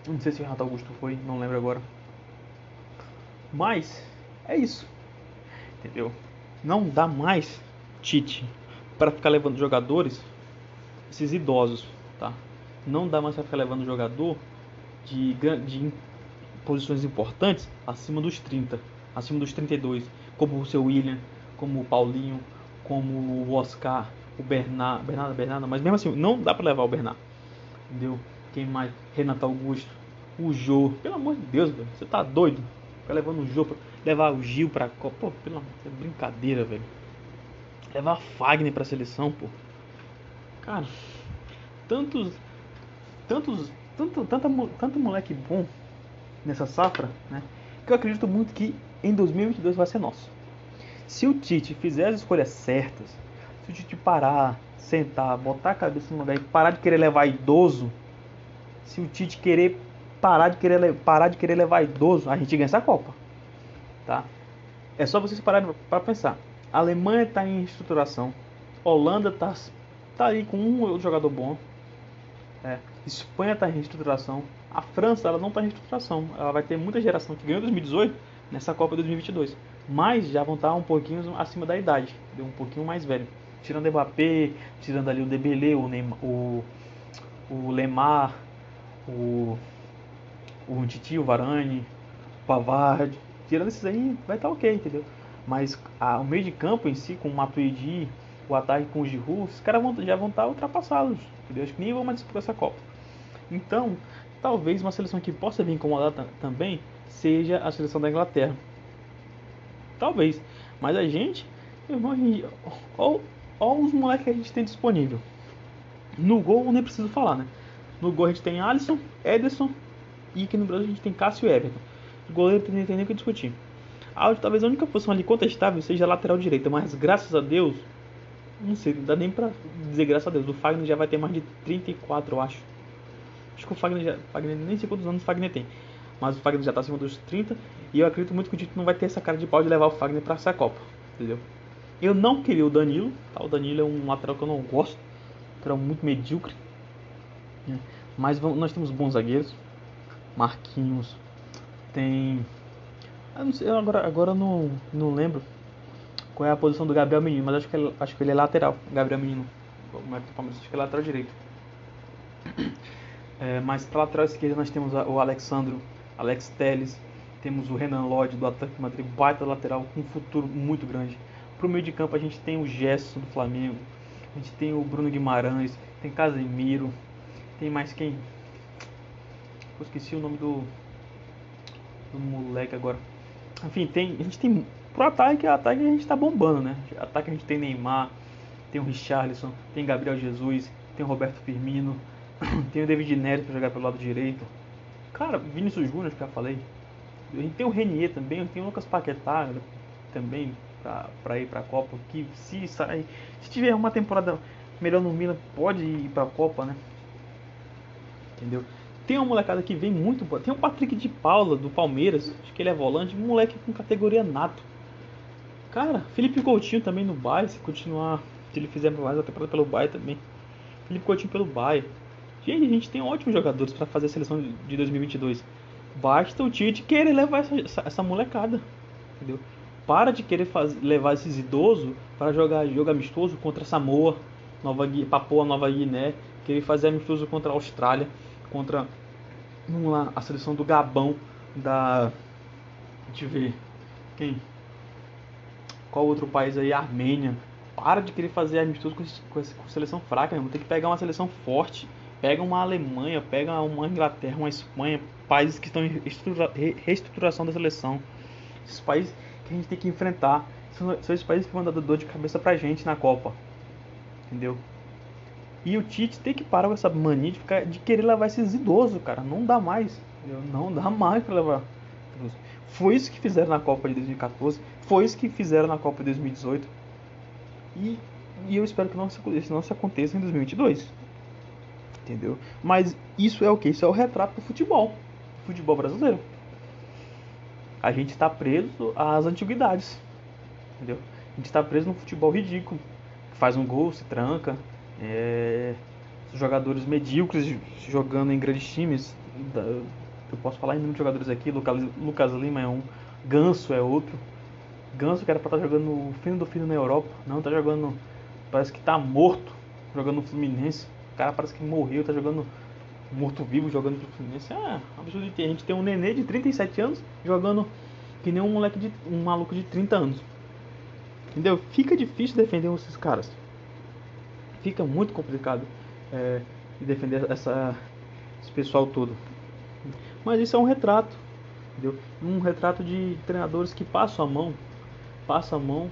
Não sei se o Renato Augusto foi, não lembro agora. Mas, é isso. Entendeu? Não dá mais Tite para ficar levando jogadores, esses idosos, tá? Não dá mais para ficar levando jogador de, de posições importantes acima dos 30, acima dos 32, como o seu William, como o Paulinho, como o Oscar, o Bernard, Bernardo, Bernardo, mas mesmo assim, não dá para levar o Bernard. Entendeu? Quem mais? Renato Augusto, o Jô, pelo amor de Deus, velho, você tá doido? Ficar levando o levar o Gil pra Copa, pô, pelo amor, é brincadeira, velho. Levar Fagner pra seleção, pô. Cara, tantos tantos tanto, tanta, tanto moleque bom nessa safra, né? Que eu acredito muito que em 2022 vai ser nosso. Se o Tite fizer as escolhas certas, se o Tite parar, sentar, botar a cabeça no lugar e parar de querer levar idoso, se o Tite querer parar de querer parar de querer levar idoso, a gente ganha essa Copa, tá? É só vocês pararem para pensar. A Alemanha está em estruturação, Holanda está tá aí com um jogador bom, é. Espanha está em reestruturação. A França ela não está em reestruturação. Ela vai ter muita geração que ganhou 2018 nessa Copa 2022. Mas já vão estar tá um pouquinho acima da idade, um pouquinho mais velho. Tirando o Mbappé, tirando ali o Dembélé, o, o, o Lemar, o, o Titi, o Varane, o Pavard. Tirando esses aí, vai estar tá ok, entendeu? Mas a, o meio de campo em si, com o Matuidi, o ataque com o Giroud, os caras já vão estar tá ultrapassados, entendeu? Acho que nem vão mais disputar essa Copa. Então, talvez uma seleção que possa vir incomodar também seja a seleção da Inglaterra. Talvez. Mas a gente, irmão, olha os moleques que a gente tem disponível. No gol, nem preciso falar, né? No gol a gente tem Alisson, Ederson e aqui no Brasil a gente tem Cássio e Everton. O goleiro não tem nem o que discutir. A, talvez a única posição ali contestável seja a lateral direita, mas graças a Deus, não sei, não dá nem pra dizer graças a Deus. O Fagner já vai ter mais de 34, eu acho. Acho que o Fagner, já, Fagner nem sei quantos anos o Fagner tem. Mas o Fagner já está acima dos 30. E eu acredito muito que o Tito não vai ter essa cara de pau de levar o Fagner para essa Copa. Entendeu? Eu não queria o Danilo. Tá? O Danilo é um lateral que eu não gosto. Lateral muito medíocre. Né? Mas nós temos bons zagueiros. Marquinhos. Tem. Eu, não sei, agora, agora eu não, não lembro qual é a posição do Gabriel Menino. Mas acho que, ele, acho que ele é lateral. Gabriel Menino. Como é que Acho que é lateral direito. É, mas para lateral esquerda nós temos o Alexandro, Alex Teles, temos o Renan Lodge do Atlético Madrid, baita lateral com um futuro muito grande. Para o meio de campo a gente tem o Gerson do Flamengo, a gente tem o Bruno Guimarães, tem Casemiro, tem mais quem? Eu esqueci o nome do, do moleque agora. Enfim, tem, a gente tem pro ataque, ataque a gente está bombando, né? Ataque a gente tem Neymar, tem o Richarlison, tem Gabriel Jesus, tem o Roberto Firmino, (clears throat) tem o David Neres para jogar pelo lado direito. Cara, Vinícius Júnior, que já falei. A gente tem o Renier também, tem o Lucas Paquetá também para ir para a Copa. Que se sair, se tiver uma temporada melhor no Milan, pode ir para a Copa, né? Entendeu? Tem uma molecada que vem muito boa. Tem o Patrick de Paula do Palmeiras, acho que ele é volante, moleque com categoria nato. Cara, Felipe Coutinho também no Bayern, se continuar, se ele fizer mais a temporada pelo Bayern também. Felipe Coutinho pelo Bayern. Gente, a gente tem ótimos jogadores para fazer a seleção de 2022. Basta o Tite querer levar essa, essa, essa molecada. Entendeu? Para de querer levar esses idosos para jogar jogo amistoso contra Samoa, Nova Papua Nova Guiné, querer fazer amistoso contra a Austrália, contra vamos lá, a seleção do Gabão, da. Deixa eu ver. Quem? Qual outro país aí? Armênia. Para de querer fazer amistoso com, com, com seleção fraca, vamos ter que pegar uma seleção forte Pega uma Alemanha, pega uma Inglaterra, uma Espanha, países que estão em reestruturação da seleção. Esses países que a gente tem que enfrentar. São, são esses países que vão dar dor de cabeça pra gente na Copa. Entendeu? E o Tite tem que parar com essa mania de, ficar, de querer levar esses idosos, cara. Não dá mais. Não dá mais pra levar. Foi isso que fizeram na Copa de 2014. Foi isso que fizeram na Copa de 2018. E, e eu espero que não se, isso não se aconteça em 2022. Entendeu? Mas isso é o que? Isso é o retrato do futebol. Do futebol brasileiro. A gente está preso às antiguidades. Entendeu? A gente está preso no futebol ridículo. Faz um gol, se tranca. É, jogadores medíocres jogando em grandes times. Eu posso falar em número de jogadores aqui. Lucas, Lucas Lima é um. Ganso é outro. Ganso que era pra estar tá jogando o fim do fim na Europa. Não, tá jogando. Parece que tá morto jogando no Fluminense. O cara parece que morreu, tá jogando morto-vivo jogando pro Fluminense. É absurdo de ter. A gente tem um nenê de 37 anos jogando que nem um moleque de. um maluco de 30 anos. Entendeu? Fica difícil defender esses caras. Fica muito complicado é, defender essa, esse pessoal todo. Mas isso é um retrato, entendeu? Um retrato de treinadores que passam a mão, passam a mão,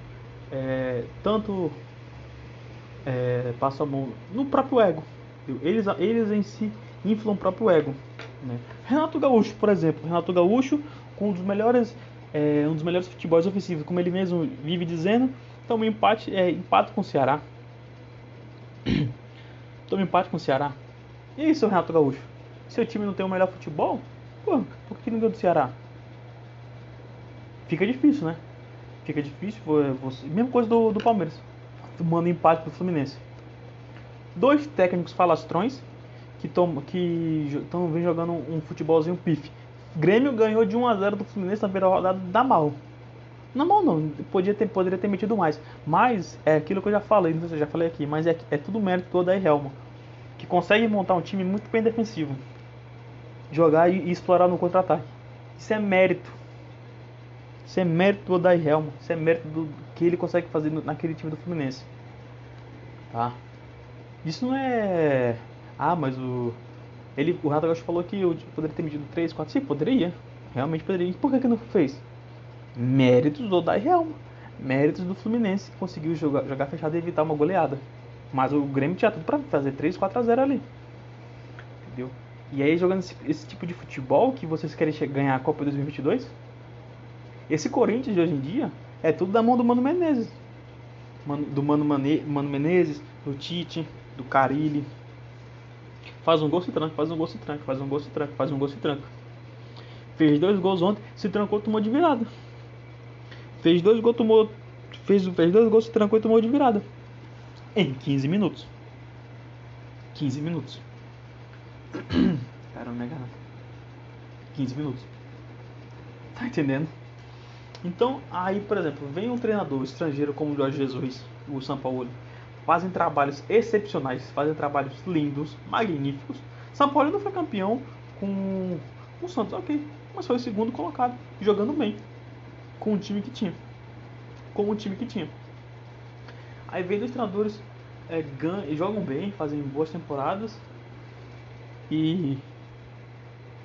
é, tanto é, passam a mão no próprio ego. Entendeu? Eles, eles em si inflam o próprio ego. Né? Renato Gaúcho, por exemplo, Renato Gaúcho com um dos melhores é, um dos melhores futebols ofensivos, como ele mesmo vive dizendo, toma um empate, é, empate com o Ceará. Toma empate com o Ceará. E aí, seu Renato Gaúcho? Seu time não tem o melhor futebol? Pô, por que não deu do Ceará? Fica difícil, né? Fica difícil. Você... Mesma coisa do, do Palmeiras. Manda empate pro Fluminense. Dois técnicos falastrões que estão que jogando um futebolzinho pife. Grêmio ganhou de 1 a 0 do Fluminense na primeira rodada da mal. Não mal não, podia ter, poderia ter metido mais. Mas é aquilo que eu já falei, não sei se eu já falei aqui, mas é, é tudo mérito todo da Helma. Que consegue montar um time muito bem defensivo jogar e, explorar no contra-ataque. Isso é mérito. Isso é mérito do Odai Helma. Isso é mérito do, que ele consegue fazer naquele time do Fluminense. Tá? Isso não é. Ah, mas o. Ele, o Renato falou que eu poderia ter medido 3, 4. Sim, poderia. Realmente poderia. E por que, que não fez? Méritos do Odai Helma. Méritos do Fluminense que conseguiu jogar, jogar fechado e evitar uma goleada. Mas o Grêmio tinha tudo pra fazer 3, 4 a 0 ali. Entendeu? E aí, jogando esse, esse tipo de futebol que vocês querem ganhar a Copa 2022, esse Corinthians de hoje em dia é tudo da mão do Mano Menezes. Mano, do Mano, Mane, Mano Menezes, do Tite, do Carilli. Faz um gol, se tranca, faz um gol, se tranca, faz um gol, se tranca, faz um gol, se tranca. Fez dois gols ontem, se trancou, tomou de virada. Fez dois gols, tomou. Fez, fez dois gols, se trancou e tomou de virada. Em 15 minutos. 15 minutos. Cara, mega 15 minutos. Tá entendendo? Então, aí, por exemplo, vem um treinador estrangeiro como o Jorge Jesus, o São Paulo, fazem trabalhos excepcionais, fazem trabalhos lindos, magníficos. São Paulo não foi campeão com o Santos, ok, mas foi o segundo colocado, jogando bem, com o time que tinha. Com o time que tinha. Aí vem dois treinadores é, ganham, jogam bem, fazem boas temporadas, e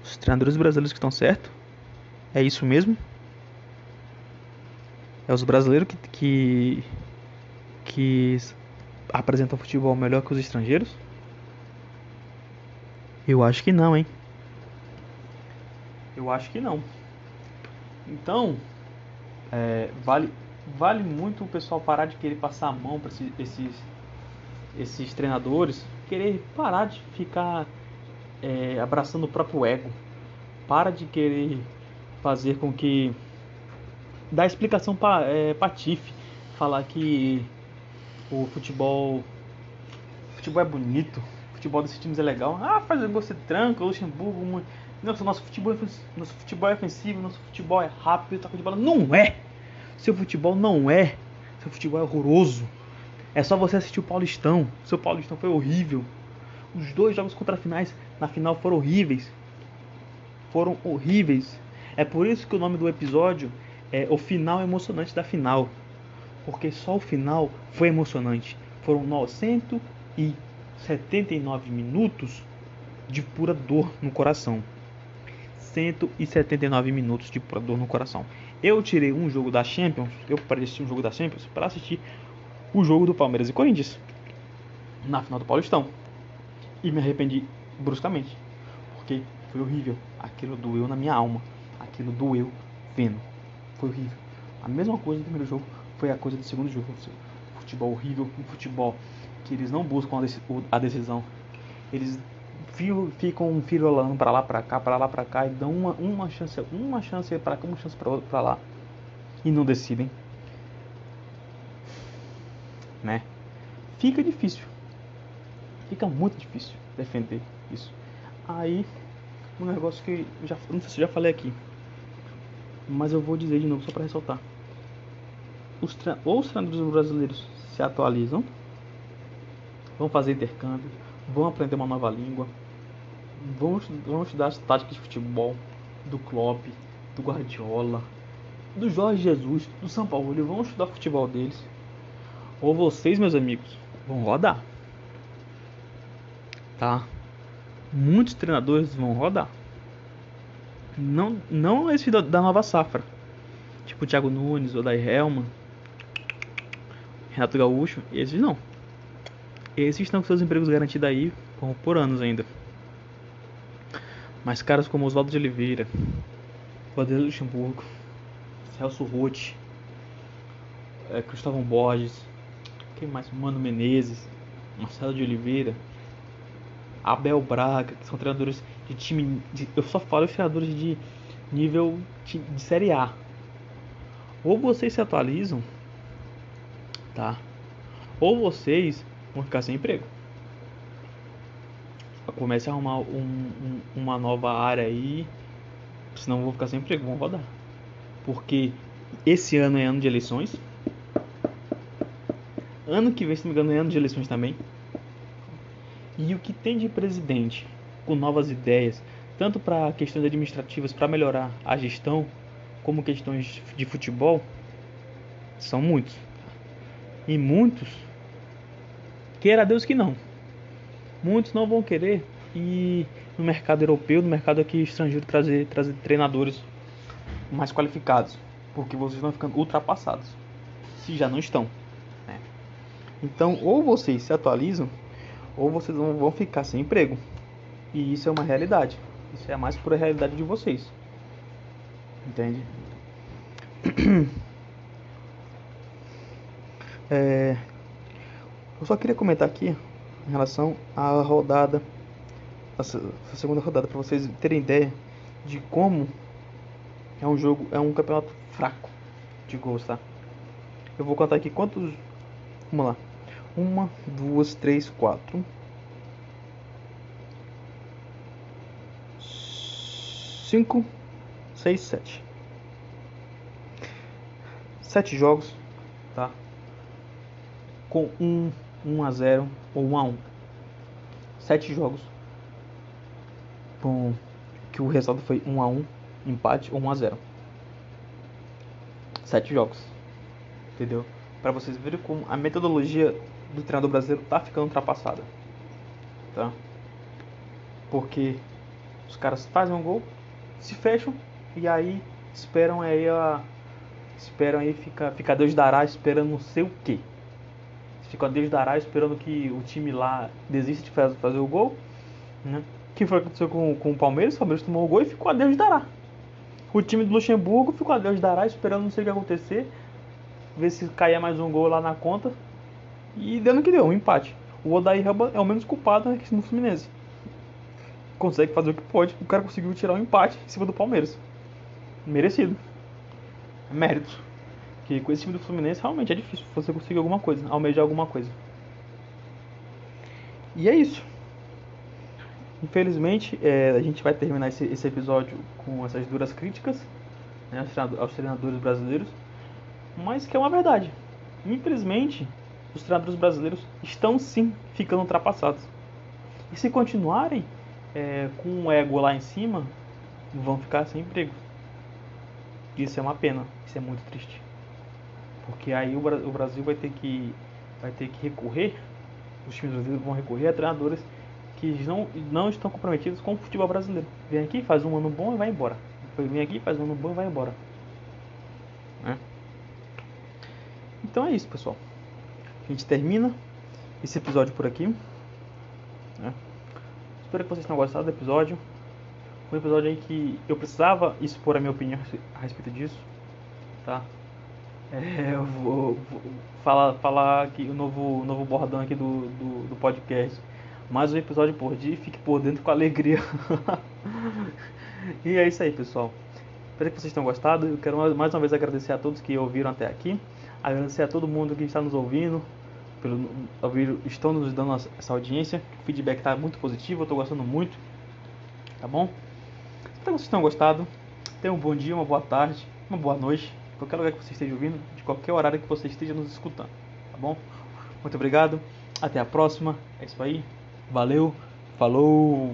os treinadores brasileiros que estão certo. É isso mesmo. É os brasileiros que, que, que apresentam futebol melhor que os estrangeiros? Eu acho que não, hein? Eu acho que não. Então, é, vale, vale muito o pessoal parar de querer passar a mão para esses, esses, treinadores, querer parar de ficar é, abraçando o próprio ego. Para de querer fazer com que. dar explicação para é, Tiff. Falar que o futebol. O futebol é bonito. O futebol desses times é legal. Ah, faz um gol se tranca, Luxemburgo. Nossa, nosso futebol, é nosso futebol é ofensivo, nosso futebol é rápido, tá de bola. Não é! Seu futebol não é. Seu futebol é horroroso. É só você assistir o Paulistão. Seu Paulistão foi horrível. Os dois jogos contra finais na final foram horríveis. Foram horríveis. É por isso que o nome do episódio é O Final Emocionante da Final. Porque só o final foi emocionante. Foram 979 minutos de pura dor no coração. 179 minutos de dor no coração. Eu tirei um jogo da Champions, eu parei assistir um jogo da Champions para assistir o jogo do Palmeiras e Corinthians. na final do Paulistão. E me arrependi bruscamente. Porque foi horrível. Aquilo doeu na minha alma. Aquilo doeu vendo. Foi horrível. A mesma coisa do primeiro jogo foi a coisa do segundo jogo. Futebol horrível, um futebol que eles não buscam a decisão. Eles ficam firolando para lá, para cá, para lá, para cá e dão uma, uma chance, uma chance para cá, uma chance para lá e não decidem, né? Fica difícil, fica muito difícil defender isso. Aí um negócio que já não sei se já falei aqui, mas eu vou dizer de novo só para ressaltar. Os, ou os treinadores brasileiros se atualizam, vão fazer intercâmbio, vão aprender uma nova língua, vão, vão estudar as táticas de futebol do Klopp, do Guardiola, do Jorge Jesus, do São Paulo, e vão estudar o futebol deles. Ou vocês, meus amigos, vão rodar. Tá? Muitos treinadores vão rodar. Não, não esse da, da nova safra. Tipo Thiago Nunes, Odair Helman, Renato Gaúcho, esses não. Esses estão com seus empregos garantidos aí por anos ainda. Mas caras como Oswaldo de Oliveira, Vanderlei Luxemburgo, Celso Roth, é, Cristóvão Borges, quem mais? Mano Menezes, Marcelo de Oliveira, Abel Braga, que são treinadores de time. De, eu só falo os treinadores de nível de, de Série A. Ou vocês se atualizam, tá? Ou vocês vão ficar sem emprego. Comece a arrumar um, um, uma nova área aí, senão vou ficar sem emprego, vão rodar. Porque esse ano é ano de eleições. Ano que vem, se não me engano, é ano de eleições também. E o que tem de presidente com novas ideias, tanto para questões administrativas para melhorar a gestão, como questões de futebol, são muitos. E muitos, queira Deus que não. Muitos não vão querer ir no mercado europeu, no mercado aqui estrangeiro, trazer, trazer treinadores mais qualificados, porque vocês estão ficando ultrapassados, se já não estão. Né? Então, ou vocês se atualizam, ou vocês vão ficar sem emprego. E isso é uma realidade. Isso é a mais pura realidade de vocês. Entende? (clears throat) É, eu só queria comentar aqui em relação à rodada, essa, segunda rodada, para vocês terem ideia de como é um jogo, é um campeonato fraco de gols, tá? Eu vou contar aqui quantos. Vamos lá. Uma, duas, três, quatro. Cinco, seis, sete. Sete jogos, tá? Com um 1 a 0 ou 1 a 1. Sete jogos com que o resultado foi 1 a 1, empate ou 1 a 0. Sete jogos. Entendeu? Para vocês verem como a metodologia do treinador brasileiro tá ficando ultrapassada. Tá? Porque os caras fazem um gol, se fecham e aí esperam aí a esperam aí fica fica Deus dará esperando não sei o que a Deus dará esperando que o time lá desista de fazer, o gol. Né? que foi o que aconteceu com, com o Palmeiras? O Palmeiras tomou o gol e ficou a Deus dará. O time do Luxemburgo ficou a Deus dará esperando não sei o que acontecer. Ver se caía mais um gol lá na conta. E deu no que deu, um empate. O Odair é o menos culpado no Fluminense. Consegue fazer o que pode. O cara conseguiu tirar um empate em cima do Palmeiras. Merecido. Mérito. Que com esse time do Fluminense realmente é difícil você conseguir alguma coisa, almejar alguma coisa. E é isso. Infelizmente, é, a gente vai terminar esse, esse, episódio com essas duras críticas né, aos treinadores brasileiros, mas que é uma verdade. Infelizmente, os treinadores brasileiros estão sim ficando ultrapassados. E se continuarem é, com o ego lá em cima, vão ficar sem emprego. Isso é uma pena, isso é muito triste. Porque aí o, Brasil vai ter que vai ter que recorrer, os times brasileiros vão recorrer a treinadores que não, não estão comprometidos com o futebol brasileiro. Vem aqui, faz um ano bom e vai embora. Vem aqui, faz um ano bom e vai embora. Né? Então é isso, pessoal. A gente termina esse episódio por aqui. Né? Espero que vocês tenham gostado do episódio. Um episódio em que eu precisava expor a minha opinião a respeito disso. Tá? É, eu vou, vou, falar, falar aqui o novo, novo bordão aqui do, do, do podcast. Mais um episódio por dia, fique por dentro com alegria. (laughs) e é isso aí, pessoal. Espero que vocês tenham gostado. Eu quero mais uma vez agradecer a todos que ouviram até aqui. Agradecer a todo mundo que está nos ouvindo. Pelo, ouvir, estão nos dando essa audiência. O feedback está muito positivo, eu estou gostando muito. Tá bom? Espero que vocês tenham gostado. Tenham um bom dia, uma boa tarde, uma boa noite. Qualquer lugar que você esteja ouvindo, de qualquer horário que você esteja nos escutando. Tá bom? Muito obrigado. Até a próxima. É isso aí. Valeu. Falou.